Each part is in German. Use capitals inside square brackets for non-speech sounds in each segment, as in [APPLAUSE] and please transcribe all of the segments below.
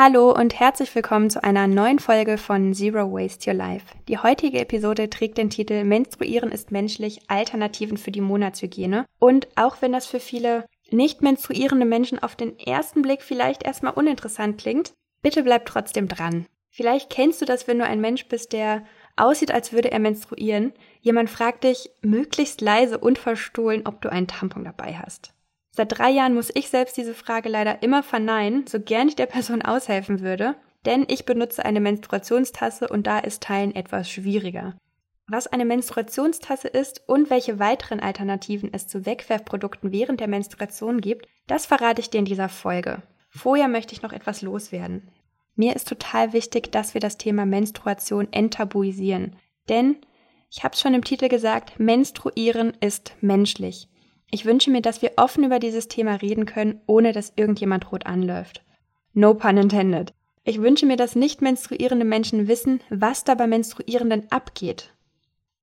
Hallo und herzlich willkommen zu einer neuen Folge von Zero Waste Your Life. Die heutige Episode trägt den Titel Menstruieren ist menschlich, Alternativen für die Monatshygiene. Und auch wenn das für viele nicht menstruierende Menschen auf den ersten Blick vielleicht erstmal uninteressant klingt, bitte bleib trotzdem dran. Vielleicht kennst du das, wenn du ein Mensch bist, der aussieht, als würde er menstruieren. Jemand fragt dich möglichst leise und verstohlen, ob du einen Tampon dabei hast. Seit drei Jahren muss ich selbst diese Frage leider immer verneinen, so gern ich der Person aushelfen würde, denn ich benutze eine Menstruationstasse und da ist Teilen etwas schwieriger. Was eine Menstruationstasse ist und welche weiteren Alternativen es zu Wegwerfprodukten während der Menstruation gibt, das verrate ich dir in dieser Folge. Vorher möchte ich noch etwas loswerden. Mir ist total wichtig, dass wir das Thema Menstruation enttabuisieren. Denn, ich habe es schon im Titel gesagt, Menstruieren ist menschlich. Ich wünsche mir, dass wir offen über dieses Thema reden können, ohne dass irgendjemand rot anläuft. No pun intended. Ich wünsche mir, dass nicht menstruierende Menschen wissen, was da bei Menstruierenden abgeht.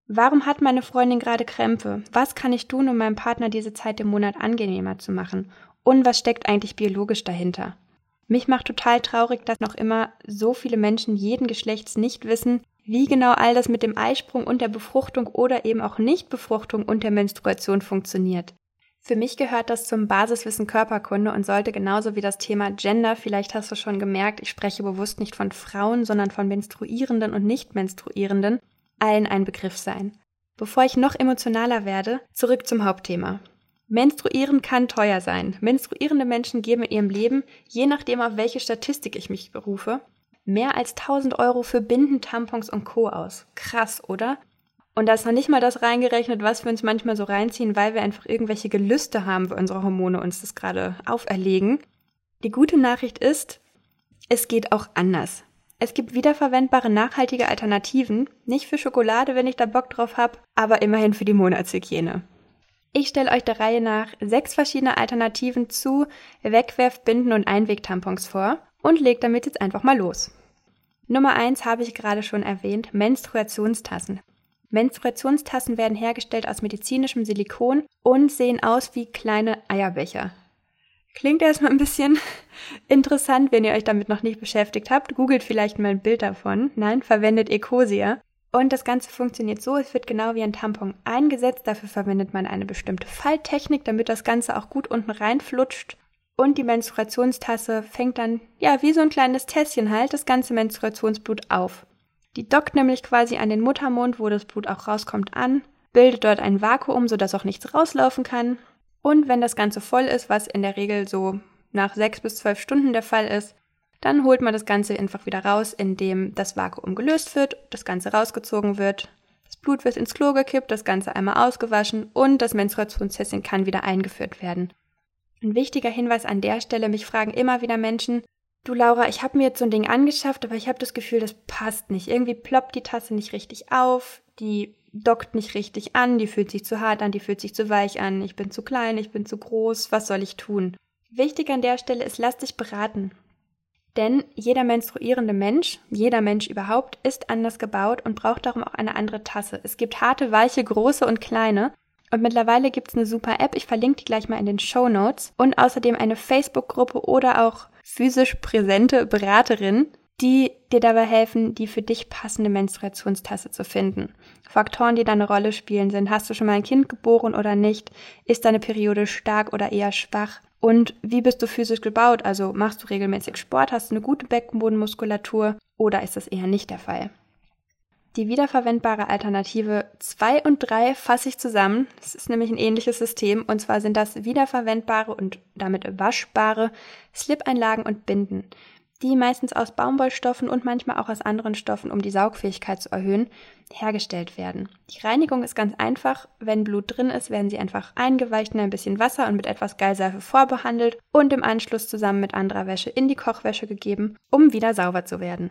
Warum hat meine Freundin gerade Krämpfe? Was kann ich tun, um meinem Partner diese Zeit im Monat angenehmer zu machen? Und was steckt eigentlich biologisch dahinter? Mich macht total traurig, dass noch immer so viele Menschen jeden Geschlechts nicht wissen, wie genau all das mit dem Eisprung und der Befruchtung oder eben auch Nichtbefruchtung und der Menstruation funktioniert. Für mich gehört das zum Basiswissen Körperkunde und sollte genauso wie das Thema Gender, vielleicht hast du schon gemerkt, ich spreche bewusst nicht von Frauen, sondern von Menstruierenden und Nicht-Menstruierenden, allen ein Begriff sein. Bevor ich noch emotionaler werde, zurück zum Hauptthema. Menstruieren kann teuer sein. Menstruierende Menschen geben in ihrem Leben, je nachdem auf welche Statistik ich mich berufe, mehr als 1000 Euro für Binden, Tampons und Co. aus. Krass, oder? Und da ist noch nicht mal das reingerechnet, was wir uns manchmal so reinziehen, weil wir einfach irgendwelche Gelüste haben, wo unsere Hormone uns das gerade auferlegen. Die gute Nachricht ist, es geht auch anders. Es gibt wiederverwendbare nachhaltige Alternativen, nicht für Schokolade, wenn ich da Bock drauf habe, aber immerhin für die Monatshygiene. Ich stelle euch der Reihe nach sechs verschiedene Alternativen zu Wegwerf-, Binden- und Einwegtampons vor und leg damit jetzt einfach mal los. Nummer eins habe ich gerade schon erwähnt, Menstruationstassen. Menstruationstassen werden hergestellt aus medizinischem Silikon und sehen aus wie kleine Eierbecher. Klingt erstmal ein bisschen [LAUGHS] interessant, wenn ihr euch damit noch nicht beschäftigt habt. Googelt vielleicht mal ein Bild davon. Nein, verwendet Ecosia. Und das Ganze funktioniert so, es wird genau wie ein Tampon eingesetzt. Dafür verwendet man eine bestimmte Falttechnik, damit das Ganze auch gut unten reinflutscht und die Menstruationstasse fängt dann, ja, wie so ein kleines Tässchen halt, das ganze Menstruationsblut auf. Die dockt nämlich quasi an den Muttermund, wo das Blut auch rauskommt, an, bildet dort ein Vakuum, sodass auch nichts rauslaufen kann. Und wenn das Ganze voll ist, was in der Regel so nach sechs bis zwölf Stunden der Fall ist, dann holt man das Ganze einfach wieder raus, indem das Vakuum gelöst wird, das Ganze rausgezogen wird, das Blut wird ins Klo gekippt, das Ganze einmal ausgewaschen und das Menstruationstässchen kann wieder eingeführt werden. Ein wichtiger Hinweis an der Stelle, mich fragen immer wieder Menschen, du Laura, ich habe mir jetzt so ein Ding angeschafft, aber ich habe das Gefühl, das passt nicht. Irgendwie ploppt die Tasse nicht richtig auf, die dockt nicht richtig an, die fühlt sich zu hart an, die fühlt sich zu weich an, ich bin zu klein, ich bin zu groß, was soll ich tun? Wichtig an der Stelle ist, lass dich beraten. Denn jeder menstruierende Mensch, jeder Mensch überhaupt, ist anders gebaut und braucht darum auch eine andere Tasse. Es gibt harte, weiche, große und kleine. Und mittlerweile gibt es eine super App, ich verlinke die gleich mal in den Show Notes. Und außerdem eine Facebook-Gruppe oder auch physisch präsente Beraterin, die dir dabei helfen, die für dich passende Menstruationstasse zu finden. Faktoren, die da eine Rolle spielen, sind, hast du schon mal ein Kind geboren oder nicht? Ist deine Periode stark oder eher schwach? Und wie bist du physisch gebaut? Also machst du regelmäßig Sport, hast du eine gute Beckenbodenmuskulatur oder ist das eher nicht der Fall? Die wiederverwendbare Alternative 2 und 3 fasse ich zusammen. Das ist nämlich ein ähnliches System. Und zwar sind das wiederverwendbare und damit waschbare Slip-Einlagen und Binden, die meistens aus Baumwollstoffen und manchmal auch aus anderen Stoffen, um die Saugfähigkeit zu erhöhen, hergestellt werden. Die Reinigung ist ganz einfach. Wenn Blut drin ist, werden sie einfach eingeweicht in ein bisschen Wasser und mit etwas Geilseife vorbehandelt und im Anschluss zusammen mit anderer Wäsche in die Kochwäsche gegeben, um wieder sauber zu werden.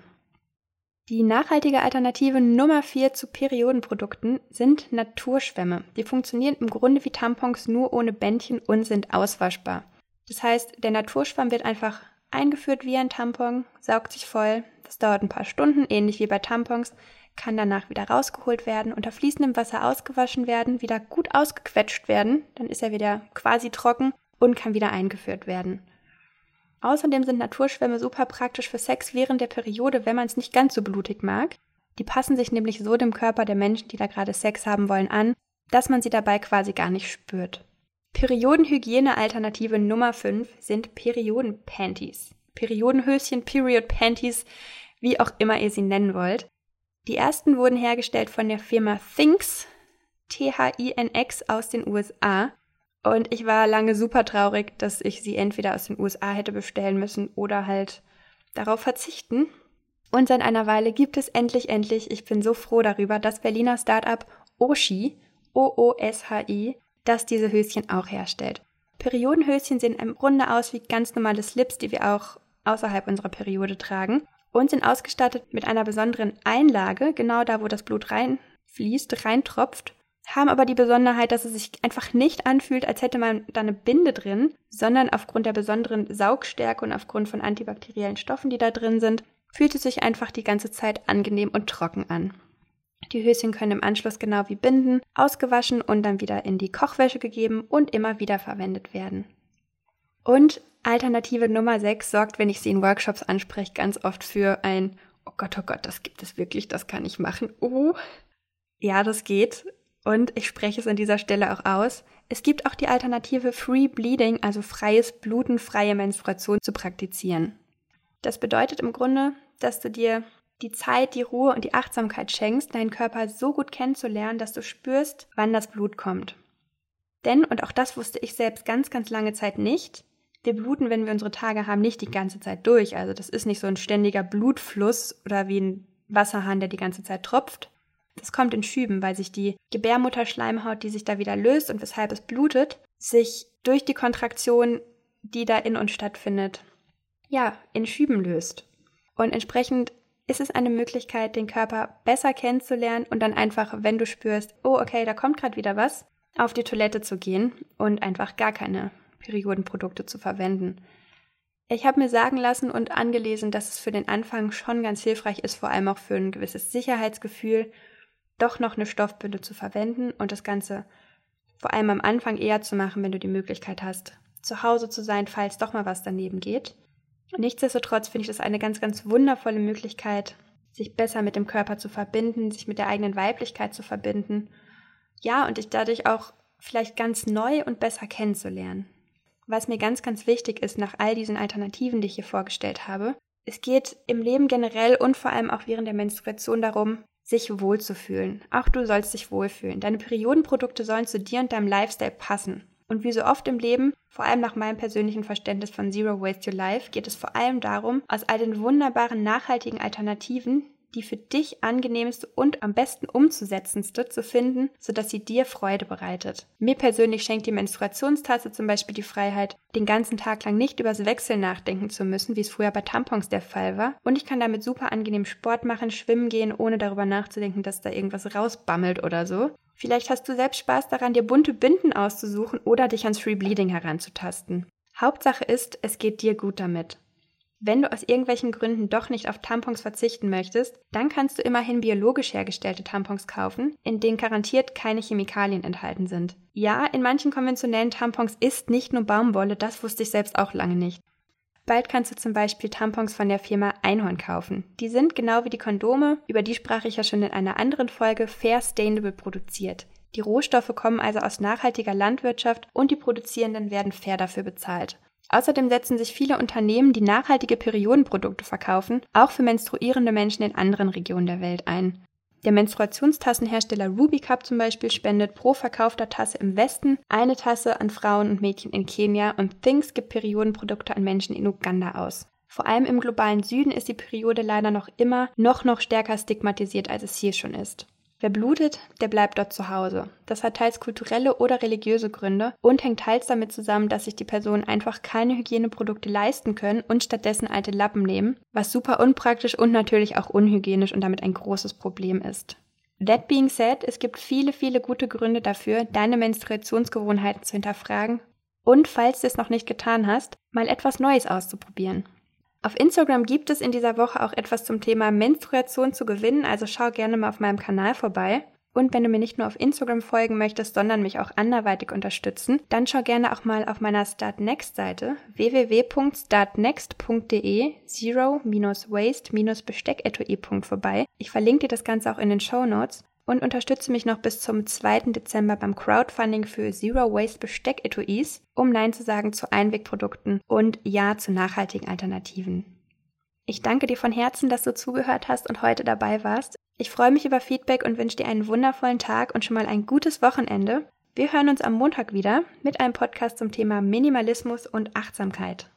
Die nachhaltige Alternative Nummer 4 zu Periodenprodukten sind Naturschwämme. Die funktionieren im Grunde wie Tampons nur ohne Bändchen und sind auswaschbar. Das heißt, der Naturschwamm wird einfach eingeführt wie ein Tampon, saugt sich voll. Das dauert ein paar Stunden, ähnlich wie bei Tampons, kann danach wieder rausgeholt werden, unter fließendem Wasser ausgewaschen werden, wieder gut ausgequetscht werden, dann ist er wieder quasi trocken und kann wieder eingeführt werden. Außerdem sind Naturschwämme super praktisch für Sex während der Periode, wenn man es nicht ganz so blutig mag. Die passen sich nämlich so dem Körper der Menschen, die da gerade Sex haben wollen, an, dass man sie dabei quasi gar nicht spürt. Periodenhygiene-Alternative Nummer 5 sind Periodenpanties. Periodenhöschen, Period Panties, wie auch immer ihr sie nennen wollt. Die ersten wurden hergestellt von der Firma Thinx, T-H-I-N-X aus den USA. Und ich war lange super traurig, dass ich sie entweder aus den USA hätte bestellen müssen oder halt darauf verzichten. Und seit einer Weile gibt es endlich, endlich, ich bin so froh darüber, das Berliner Startup Oshi, O-O-S-H-I, das diese Höschen auch herstellt. Periodenhöschen sehen im Grunde aus wie ganz normale Slips, die wir auch außerhalb unserer Periode tragen und sind ausgestattet mit einer besonderen Einlage, genau da, wo das Blut reinfließt, reintropft haben aber die Besonderheit, dass es sich einfach nicht anfühlt, als hätte man da eine Binde drin, sondern aufgrund der besonderen Saugstärke und aufgrund von antibakteriellen Stoffen, die da drin sind, fühlt es sich einfach die ganze Zeit angenehm und trocken an. Die Höschen können im Anschluss genau wie Binden ausgewaschen und dann wieder in die Kochwäsche gegeben und immer wieder verwendet werden. Und Alternative Nummer 6 sorgt, wenn ich sie in Workshops anspreche, ganz oft für ein Oh Gott, oh Gott, das gibt es wirklich, das kann ich machen. Oh, ja, das geht. Und ich spreche es an dieser Stelle auch aus. Es gibt auch die Alternative Free Bleeding, also freies Bluten, freie Menstruation zu praktizieren. Das bedeutet im Grunde, dass du dir die Zeit, die Ruhe und die Achtsamkeit schenkst, deinen Körper so gut kennenzulernen, dass du spürst, wann das Blut kommt. Denn, und auch das wusste ich selbst ganz, ganz lange Zeit nicht, wir bluten, wenn wir unsere Tage haben, nicht die ganze Zeit durch. Also das ist nicht so ein ständiger Blutfluss oder wie ein Wasserhahn, der die ganze Zeit tropft, das kommt in Schüben, weil sich die Gebärmutterschleimhaut, die sich da wieder löst und weshalb es blutet, sich durch die Kontraktion, die da in uns stattfindet, ja, in Schüben löst. Und entsprechend ist es eine Möglichkeit, den Körper besser kennenzulernen und dann einfach, wenn du spürst, oh, okay, da kommt gerade wieder was, auf die Toilette zu gehen und einfach gar keine Periodenprodukte zu verwenden. Ich habe mir sagen lassen und angelesen, dass es für den Anfang schon ganz hilfreich ist, vor allem auch für ein gewisses Sicherheitsgefühl doch noch eine Stoffbinde zu verwenden und das Ganze vor allem am Anfang eher zu machen, wenn du die Möglichkeit hast, zu Hause zu sein, falls doch mal was daneben geht. Nichtsdestotrotz finde ich das eine ganz, ganz wundervolle Möglichkeit, sich besser mit dem Körper zu verbinden, sich mit der eigenen Weiblichkeit zu verbinden. Ja, und dich dadurch auch vielleicht ganz neu und besser kennenzulernen. Was mir ganz, ganz wichtig ist nach all diesen Alternativen, die ich hier vorgestellt habe, es geht im Leben generell und vor allem auch während der Menstruation darum, sich wohlzufühlen. Auch du sollst dich wohlfühlen. Deine Periodenprodukte sollen zu dir und deinem Lifestyle passen. Und wie so oft im Leben, vor allem nach meinem persönlichen Verständnis von Zero Waste Your Life, geht es vor allem darum, aus all den wunderbaren nachhaltigen Alternativen, die für dich angenehmste und am besten umzusetzendste zu finden, sodass sie dir Freude bereitet. Mir persönlich schenkt die Menstruationstasse zum Beispiel die Freiheit, den ganzen Tag lang nicht übers Wechseln nachdenken zu müssen, wie es früher bei Tampons der Fall war. Und ich kann damit super angenehm Sport machen, schwimmen gehen, ohne darüber nachzudenken, dass da irgendwas rausbammelt oder so. Vielleicht hast du selbst Spaß daran, dir bunte Binden auszusuchen oder dich ans Free Bleeding heranzutasten. Hauptsache ist, es geht dir gut damit. Wenn du aus irgendwelchen Gründen doch nicht auf Tampons verzichten möchtest, dann kannst du immerhin biologisch hergestellte Tampons kaufen, in denen garantiert keine Chemikalien enthalten sind. Ja, in manchen konventionellen Tampons ist nicht nur Baumwolle, das wusste ich selbst auch lange nicht. Bald kannst du zum Beispiel Tampons von der Firma Einhorn kaufen. Die sind genau wie die Kondome, über die sprach ich ja schon in einer anderen Folge, fair sustainable produziert. Die Rohstoffe kommen also aus nachhaltiger Landwirtschaft und die Produzierenden werden fair dafür bezahlt. Außerdem setzen sich viele Unternehmen, die nachhaltige Periodenprodukte verkaufen, auch für menstruierende Menschen in anderen Regionen der Welt ein. Der Menstruationstassenhersteller Ruby Cup zum Beispiel spendet pro verkaufter Tasse im Westen eine Tasse an Frauen und Mädchen in Kenia und Things gibt Periodenprodukte an Menschen in Uganda aus. Vor allem im globalen Süden ist die Periode leider noch immer noch noch stärker stigmatisiert, als es hier schon ist. Wer blutet, der bleibt dort zu Hause. Das hat teils kulturelle oder religiöse Gründe und hängt teils damit zusammen, dass sich die Personen einfach keine Hygieneprodukte leisten können und stattdessen alte Lappen nehmen, was super unpraktisch und natürlich auch unhygienisch und damit ein großes Problem ist. That being said, es gibt viele, viele gute Gründe dafür, deine Menstruationsgewohnheiten zu hinterfragen und, falls du es noch nicht getan hast, mal etwas Neues auszuprobieren. Auf Instagram gibt es in dieser Woche auch etwas zum Thema Menstruation zu gewinnen, also schau gerne mal auf meinem Kanal vorbei. Und wenn du mir nicht nur auf Instagram folgen möchtest, sondern mich auch anderweitig unterstützen, dann schau gerne auch mal auf meiner Start Next Seite www.startnext.de zero-waste-bestecketui vorbei. Ich verlinke dir das Ganze auch in den Show Notes und unterstütze mich noch bis zum 2. Dezember beim Crowdfunding für Zero Waste Besteck-Etuis, um Nein zu sagen zu Einwegprodukten und Ja zu nachhaltigen Alternativen. Ich danke dir von Herzen, dass du zugehört hast und heute dabei warst. Ich freue mich über Feedback und wünsche dir einen wundervollen Tag und schon mal ein gutes Wochenende. Wir hören uns am Montag wieder mit einem Podcast zum Thema Minimalismus und Achtsamkeit.